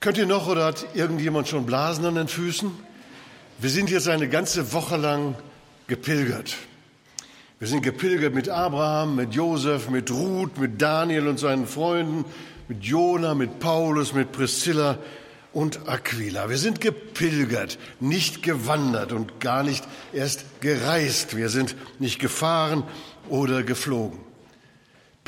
Könnt ihr noch oder hat irgendjemand schon Blasen an den Füßen? Wir sind jetzt eine ganze Woche lang gepilgert. Wir sind gepilgert mit Abraham, mit Josef, mit Ruth, mit Daniel und seinen Freunden, mit Jona, mit Paulus, mit Priscilla und Aquila. Wir sind gepilgert, nicht gewandert und gar nicht erst gereist. Wir sind nicht gefahren oder geflogen.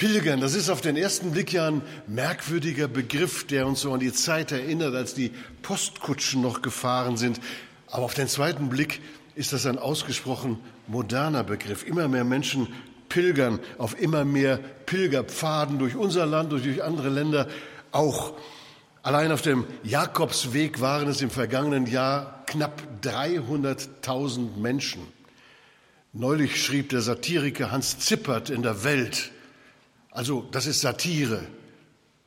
Pilgern, das ist auf den ersten Blick ja ein merkwürdiger Begriff, der uns so an die Zeit erinnert, als die Postkutschen noch gefahren sind. Aber auf den zweiten Blick ist das ein ausgesprochen moderner Begriff. Immer mehr Menschen pilgern auf immer mehr Pilgerpfaden durch unser Land, durch andere Länder. Auch allein auf dem Jakobsweg waren es im vergangenen Jahr knapp 300.000 Menschen. Neulich schrieb der Satiriker Hans Zippert in der Welt, also das ist Satire,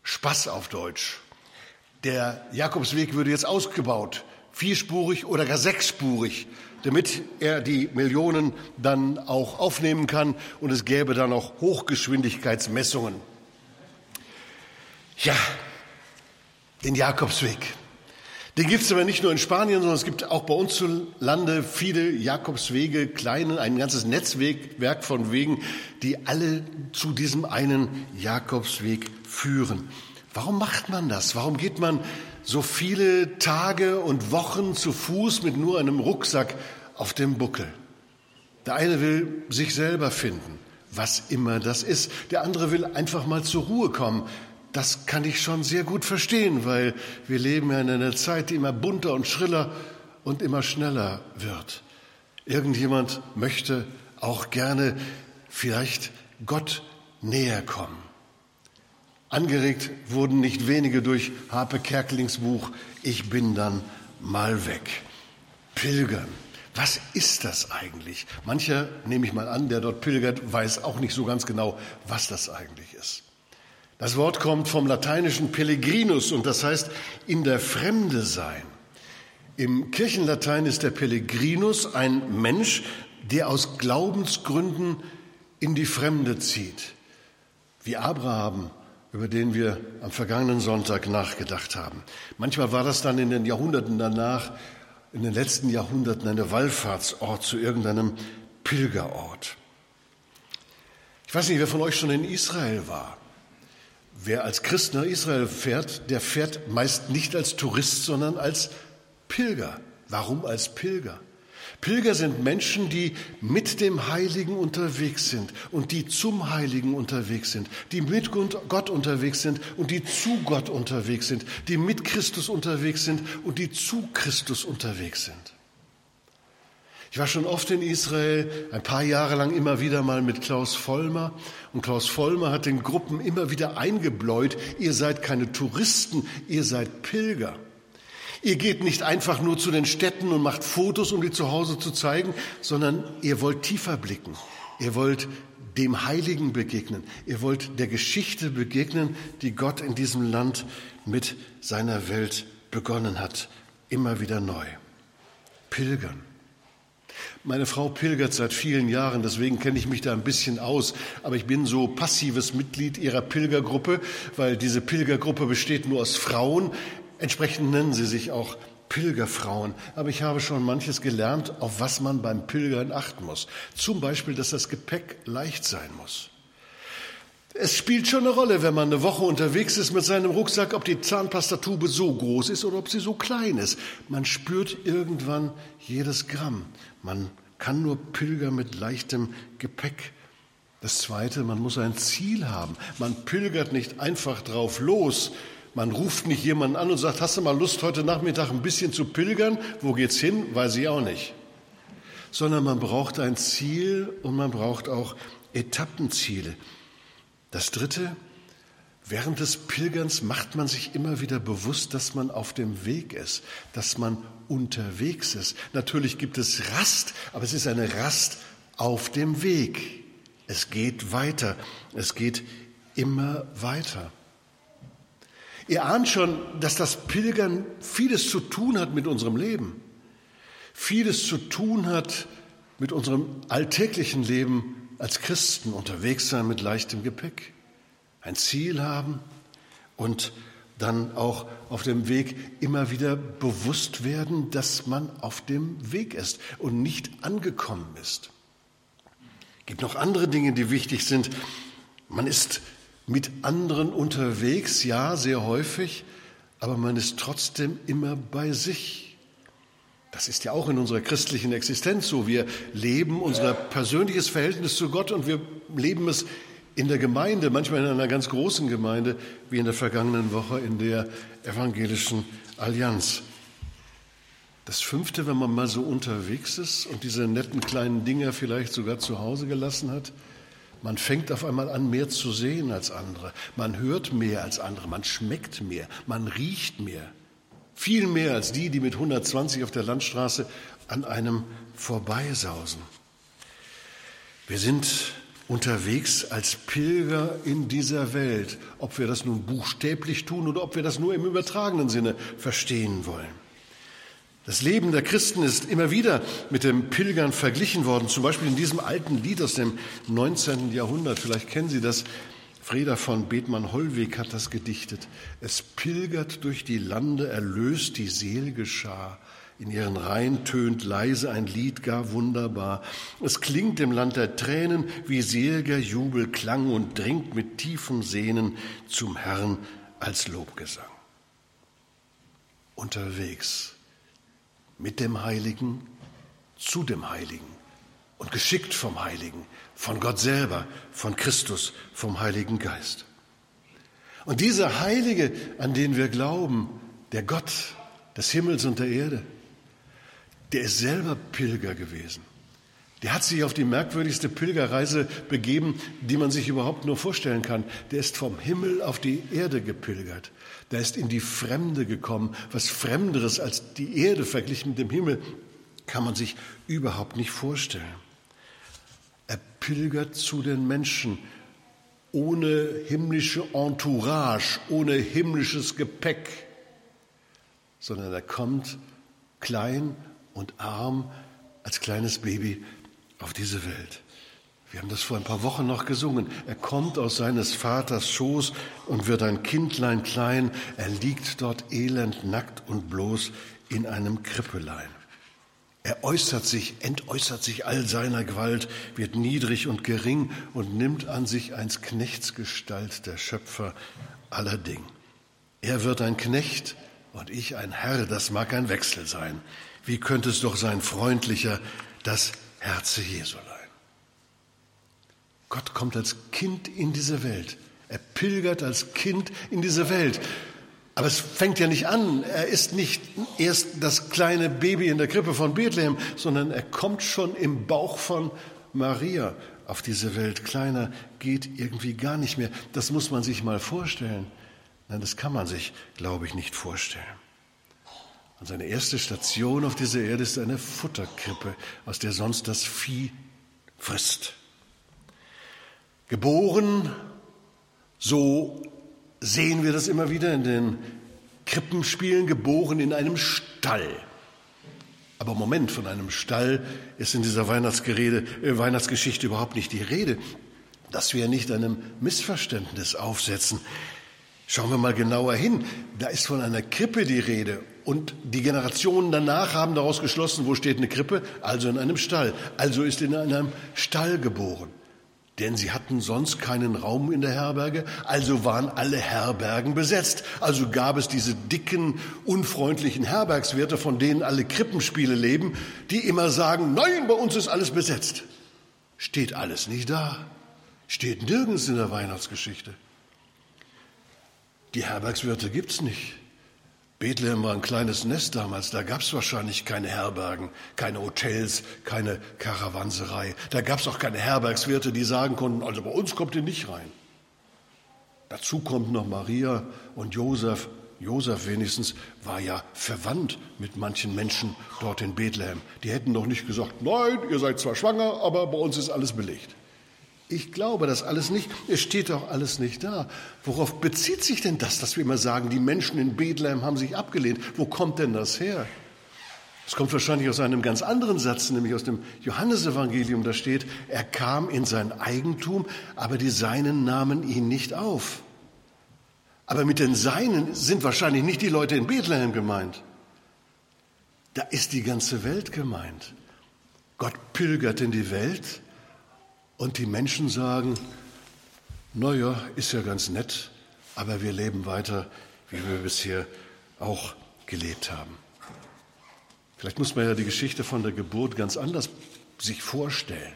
Spaß auf Deutsch. Der Jakobsweg würde jetzt ausgebaut, vierspurig oder gar sechsspurig, damit er die Millionen dann auch aufnehmen kann und es gäbe dann auch Hochgeschwindigkeitsmessungen. Ja, den Jakobsweg. Den gibt es aber nicht nur in Spanien, sondern es gibt auch bei uns zu Lande viele Jakobswege, kleine, ein ganzes Netzwerk von Wegen, die alle zu diesem einen Jakobsweg führen. Warum macht man das? Warum geht man so viele Tage und Wochen zu Fuß mit nur einem Rucksack auf dem Buckel? Der eine will sich selber finden, was immer das ist. Der andere will einfach mal zur Ruhe kommen, das kann ich schon sehr gut verstehen, weil wir leben ja in einer Zeit, die immer bunter und schriller und immer schneller wird. Irgendjemand möchte auch gerne vielleicht Gott näher kommen. Angeregt wurden nicht wenige durch Harpe Kerkelings Buch Ich bin dann mal weg. Pilgern. Was ist das eigentlich? Mancher, nehme ich mal an, der dort pilgert, weiß auch nicht so ganz genau, was das eigentlich ist. Das Wort kommt vom lateinischen Pellegrinus und das heißt in der Fremde sein. Im Kirchenlatein ist der Pellegrinus ein Mensch, der aus Glaubensgründen in die Fremde zieht, wie Abraham, über den wir am vergangenen Sonntag nachgedacht haben. Manchmal war das dann in den Jahrhunderten danach, in den letzten Jahrhunderten, eine Wallfahrtsort zu irgendeinem Pilgerort. Ich weiß nicht, wer von euch schon in Israel war. Wer als Christ nach Israel fährt, der fährt meist nicht als Tourist, sondern als Pilger. Warum als Pilger? Pilger sind Menschen, die mit dem Heiligen unterwegs sind und die zum Heiligen unterwegs sind, die mit Gott unterwegs sind und die zu Gott unterwegs sind, die mit Christus unterwegs sind und die zu Christus unterwegs sind. Ich war schon oft in Israel, ein paar Jahre lang immer wieder mal mit Klaus Vollmer. Und Klaus Vollmer hat den Gruppen immer wieder eingebläut, ihr seid keine Touristen, ihr seid Pilger. Ihr geht nicht einfach nur zu den Städten und macht Fotos, um die zu Hause zu zeigen, sondern ihr wollt tiefer blicken. Ihr wollt dem Heiligen begegnen. Ihr wollt der Geschichte begegnen, die Gott in diesem Land mit seiner Welt begonnen hat. Immer wieder neu. Pilgern. Meine Frau pilgert seit vielen Jahren, deswegen kenne ich mich da ein bisschen aus. Aber ich bin so passives Mitglied ihrer Pilgergruppe, weil diese Pilgergruppe besteht nur aus Frauen. Entsprechend nennen sie sich auch Pilgerfrauen. Aber ich habe schon manches gelernt, auf was man beim Pilgern achten muss. Zum Beispiel, dass das Gepäck leicht sein muss. Es spielt schon eine Rolle, wenn man eine Woche unterwegs ist mit seinem Rucksack, ob die Zahnpastatube so groß ist oder ob sie so klein ist. Man spürt irgendwann jedes Gramm. Man kann nur pilgern mit leichtem Gepäck. Das Zweite, man muss ein Ziel haben. Man pilgert nicht einfach drauf los. Man ruft nicht jemanden an und sagt, hast du mal Lust, heute Nachmittag ein bisschen zu pilgern? Wo geht's hin? Weiß ich auch nicht. Sondern man braucht ein Ziel und man braucht auch Etappenziele. Das Dritte, während des Pilgerns macht man sich immer wieder bewusst, dass man auf dem Weg ist, dass man unterwegs ist. Natürlich gibt es Rast, aber es ist eine Rast auf dem Weg. Es geht weiter, es geht immer weiter. Ihr ahnt schon, dass das Pilgern vieles zu tun hat mit unserem Leben, vieles zu tun hat mit unserem alltäglichen Leben, als Christen unterwegs sein mit leichtem Gepäck, ein Ziel haben und dann auch auf dem Weg immer wieder bewusst werden, dass man auf dem Weg ist und nicht angekommen ist. Es gibt noch andere Dinge, die wichtig sind. Man ist mit anderen unterwegs, ja, sehr häufig, aber man ist trotzdem immer bei sich. Das ist ja auch in unserer christlichen Existenz so. Wir leben unser persönliches Verhältnis zu Gott und wir leben es in der Gemeinde, manchmal in einer ganz großen Gemeinde, wie in der vergangenen Woche in der evangelischen Allianz. Das fünfte, wenn man mal so unterwegs ist und diese netten kleinen Dinger vielleicht sogar zu Hause gelassen hat, man fängt auf einmal an, mehr zu sehen als andere. Man hört mehr als andere. Man schmeckt mehr. Man riecht mehr. Viel mehr als die, die mit 120 auf der Landstraße an einem vorbeisausen. Wir sind unterwegs als Pilger in dieser Welt, ob wir das nun buchstäblich tun oder ob wir das nur im übertragenen Sinne verstehen wollen. Das Leben der Christen ist immer wieder mit dem Pilgern verglichen worden, zum Beispiel in diesem alten Lied aus dem 19. Jahrhundert. Vielleicht kennen Sie das. Freda von Bethmann-Hollweg hat das gedichtet. Es pilgert durch die Lande, erlöst die selige Schar. In ihren Reihen tönt leise ein Lied gar wunderbar. Es klingt im Land der Tränen wie seliger Jubel klang und dringt mit tiefem Sehnen zum Herrn als Lobgesang. Unterwegs mit dem Heiligen zu dem Heiligen und geschickt vom Heiligen, von Gott selber, von Christus, vom Heiligen Geist. Und dieser Heilige, an den wir glauben, der Gott des Himmels und der Erde, der ist selber Pilger gewesen. Der hat sich auf die merkwürdigste Pilgerreise begeben, die man sich überhaupt nur vorstellen kann. Der ist vom Himmel auf die Erde gepilgert. Der ist in die Fremde gekommen. Was Fremderes als die Erde verglichen mit dem Himmel kann man sich überhaupt nicht vorstellen. Er pilgert zu den Menschen ohne himmlische Entourage, ohne himmlisches Gepäck, sondern er kommt klein und arm als kleines Baby auf diese Welt. Wir haben das vor ein paar Wochen noch gesungen. Er kommt aus seines Vaters Schoß und wird ein Kindlein klein. Er liegt dort elend, nackt und bloß in einem Krippelein. Er äußert sich, entäußert sich all seiner Gewalt, wird niedrig und gering und nimmt an sich eins Knechtsgestalt der Schöpfer aller Ding. Er wird ein Knecht und ich ein Herr, das mag ein Wechsel sein. Wie könnte es doch sein freundlicher, das Herze Jesulein. Gott kommt als Kind in diese Welt. Er pilgert als Kind in diese Welt. Aber es fängt ja nicht an. Er ist nicht erst das kleine Baby in der Krippe von Bethlehem, sondern er kommt schon im Bauch von Maria auf diese Welt. Kleiner geht irgendwie gar nicht mehr. Das muss man sich mal vorstellen. Nein, das kann man sich, glaube ich, nicht vorstellen. Und seine erste Station auf dieser Erde ist eine Futterkrippe, aus der sonst das Vieh frisst. Geboren, so sehen wir das immer wieder in den Krippenspielen, geboren in einem Stall. Aber Moment, von einem Stall ist in dieser Weihnachtsgerede, äh, Weihnachtsgeschichte überhaupt nicht die Rede, dass wir nicht einem Missverständnis aufsetzen. Schauen wir mal genauer hin. Da ist von einer Krippe die Rede. Und die Generationen danach haben daraus geschlossen, wo steht eine Krippe? Also in einem Stall. Also ist in einem Stall geboren. Denn sie hatten sonst keinen Raum in der Herberge, also waren alle Herbergen besetzt. Also gab es diese dicken, unfreundlichen Herbergswirte, von denen alle Krippenspiele leben, die immer sagen, nein, bei uns ist alles besetzt. Steht alles nicht da. Steht nirgends in der Weihnachtsgeschichte. Die Herbergswirte gibt's nicht. Bethlehem war ein kleines Nest damals, da gab es wahrscheinlich keine Herbergen, keine Hotels, keine Karawanserei. Da gab es auch keine Herbergswirte, die sagen konnten, also bei uns kommt ihr nicht rein. Dazu kommt noch Maria und Josef. Josef wenigstens war ja verwandt mit manchen Menschen dort in Bethlehem. Die hätten doch nicht gesagt, nein, ihr seid zwar schwanger, aber bei uns ist alles belegt. Ich glaube das alles nicht. Es steht doch alles nicht da. Worauf bezieht sich denn das, dass wir immer sagen, die Menschen in Bethlehem haben sich abgelehnt? Wo kommt denn das her? Es kommt wahrscheinlich aus einem ganz anderen Satz, nämlich aus dem Johannesevangelium. Da steht, er kam in sein Eigentum, aber die Seinen nahmen ihn nicht auf. Aber mit den Seinen sind wahrscheinlich nicht die Leute in Bethlehem gemeint. Da ist die ganze Welt gemeint. Gott pilgert in die Welt und die Menschen sagen, naja, ist ja ganz nett, aber wir leben weiter, wie wir bisher auch gelebt haben. Vielleicht muss man ja die Geschichte von der Geburt ganz anders sich vorstellen.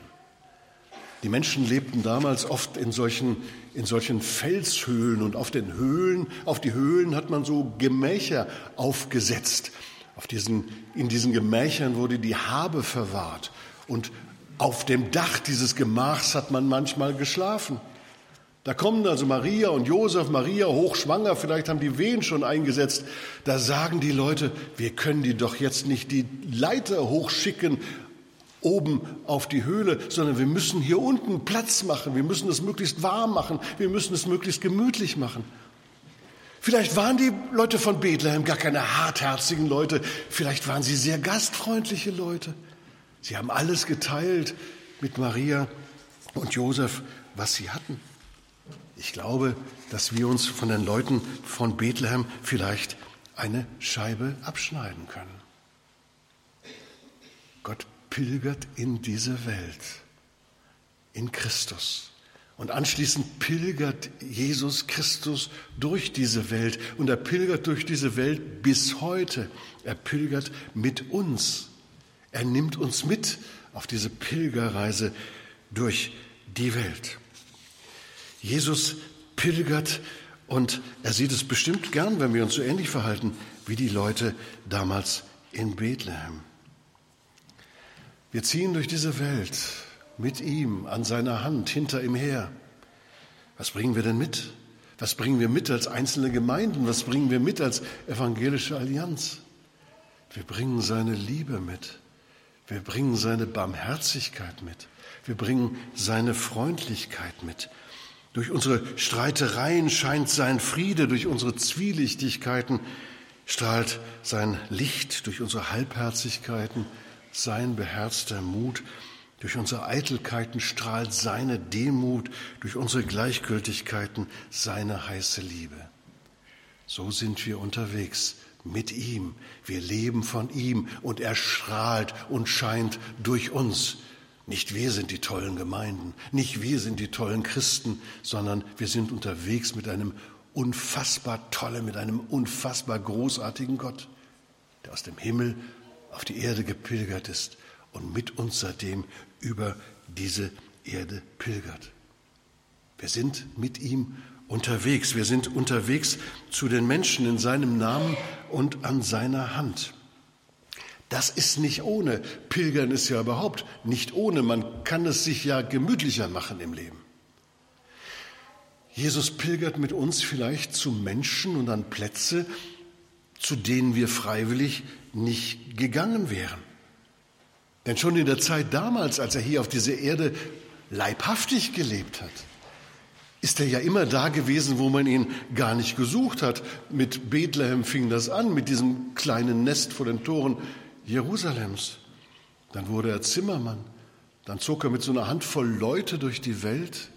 Die Menschen lebten damals oft in solchen, in solchen Felshöhlen und auf den Höhlen, auf die Höhlen hat man so Gemächer aufgesetzt. Auf diesen, in diesen Gemächern wurde die Habe verwahrt und auf dem Dach dieses Gemachs hat man manchmal geschlafen. Da kommen also Maria und Josef, Maria hochschwanger, vielleicht haben die Wehen schon eingesetzt. Da sagen die Leute, wir können die doch jetzt nicht die Leiter hochschicken oben auf die Höhle, sondern wir müssen hier unten Platz machen, wir müssen es möglichst warm machen, wir müssen es möglichst gemütlich machen. Vielleicht waren die Leute von Bethlehem gar keine hartherzigen Leute, vielleicht waren sie sehr gastfreundliche Leute. Sie haben alles geteilt mit Maria und Josef, was sie hatten. Ich glaube, dass wir uns von den Leuten von Bethlehem vielleicht eine Scheibe abschneiden können. Gott pilgert in diese Welt, in Christus. Und anschließend pilgert Jesus Christus durch diese Welt. Und er pilgert durch diese Welt bis heute. Er pilgert mit uns. Er nimmt uns mit auf diese Pilgerreise durch die Welt. Jesus pilgert und er sieht es bestimmt gern, wenn wir uns so ähnlich verhalten wie die Leute damals in Bethlehem. Wir ziehen durch diese Welt mit ihm an seiner Hand, hinter ihm her. Was bringen wir denn mit? Was bringen wir mit als einzelne Gemeinden? Was bringen wir mit als evangelische Allianz? Wir bringen seine Liebe mit. Wir bringen seine Barmherzigkeit mit. Wir bringen seine Freundlichkeit mit. Durch unsere Streitereien scheint sein Friede, durch unsere Zwielichtigkeiten strahlt sein Licht, durch unsere Halbherzigkeiten sein beherzter Mut, durch unsere Eitelkeiten strahlt seine Demut, durch unsere Gleichgültigkeiten seine heiße Liebe. So sind wir unterwegs mit ihm. Wir leben von ihm und er strahlt und scheint durch uns. Nicht wir sind die tollen Gemeinden, nicht wir sind die tollen Christen, sondern wir sind unterwegs mit einem unfassbar tollen, mit einem unfassbar großartigen Gott, der aus dem Himmel auf die Erde gepilgert ist und mit uns seitdem über diese Erde pilgert. Wir sind mit ihm unterwegs. Wir sind unterwegs zu den Menschen in seinem Namen und an seiner Hand. Das ist nicht ohne. Pilgern ist ja überhaupt nicht ohne. Man kann es sich ja gemütlicher machen im Leben. Jesus pilgert mit uns vielleicht zu Menschen und an Plätze, zu denen wir freiwillig nicht gegangen wären. Denn schon in der Zeit damals, als er hier auf dieser Erde leibhaftig gelebt hat, ist er ja immer da gewesen, wo man ihn gar nicht gesucht hat. Mit Bethlehem fing das an, mit diesem kleinen Nest vor den Toren Jerusalems. Dann wurde er Zimmermann. Dann zog er mit so einer Handvoll Leute durch die Welt,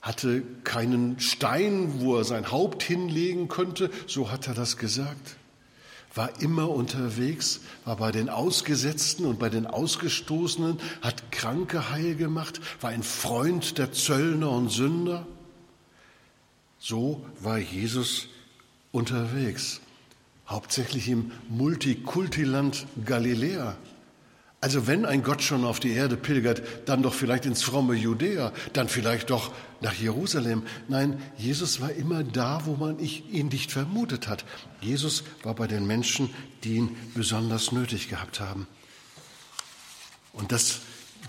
hatte keinen Stein, wo er sein Haupt hinlegen könnte, so hat er das gesagt war immer unterwegs, war bei den Ausgesetzten und bei den Ausgestoßenen, hat Kranke heil gemacht, war ein Freund der Zöllner und Sünder. So war Jesus unterwegs, hauptsächlich im Multikultiland Galiläa. Also wenn ein Gott schon auf die Erde pilgert, dann doch vielleicht ins fromme Judäa, dann vielleicht doch nach Jerusalem. Nein, Jesus war immer da, wo man ihn nicht vermutet hat. Jesus war bei den Menschen, die ihn besonders nötig gehabt haben. Und das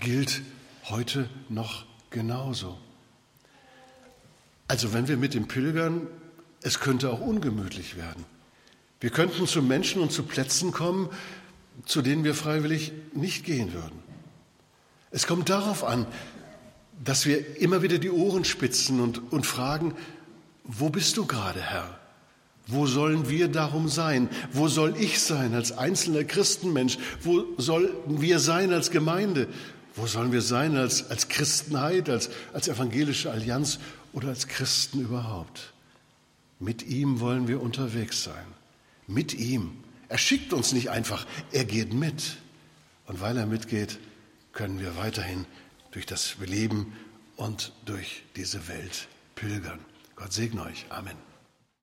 gilt heute noch genauso. Also wenn wir mit dem Pilgern, es könnte auch ungemütlich werden. Wir könnten zu Menschen und zu Plätzen kommen, zu denen wir freiwillig nicht gehen würden. Es kommt darauf an, dass wir immer wieder die Ohren spitzen und, und fragen, wo bist du gerade, Herr? Wo sollen wir darum sein? Wo soll ich sein als einzelner Christenmensch? Wo sollen wir sein als Gemeinde? Wo sollen wir sein als, als Christenheit, als, als evangelische Allianz oder als Christen überhaupt? Mit ihm wollen wir unterwegs sein. Mit ihm. Er schickt uns nicht einfach, er geht mit. Und weil er mitgeht, können wir weiterhin durch das Leben und durch diese Welt pilgern. Gott segne euch. Amen.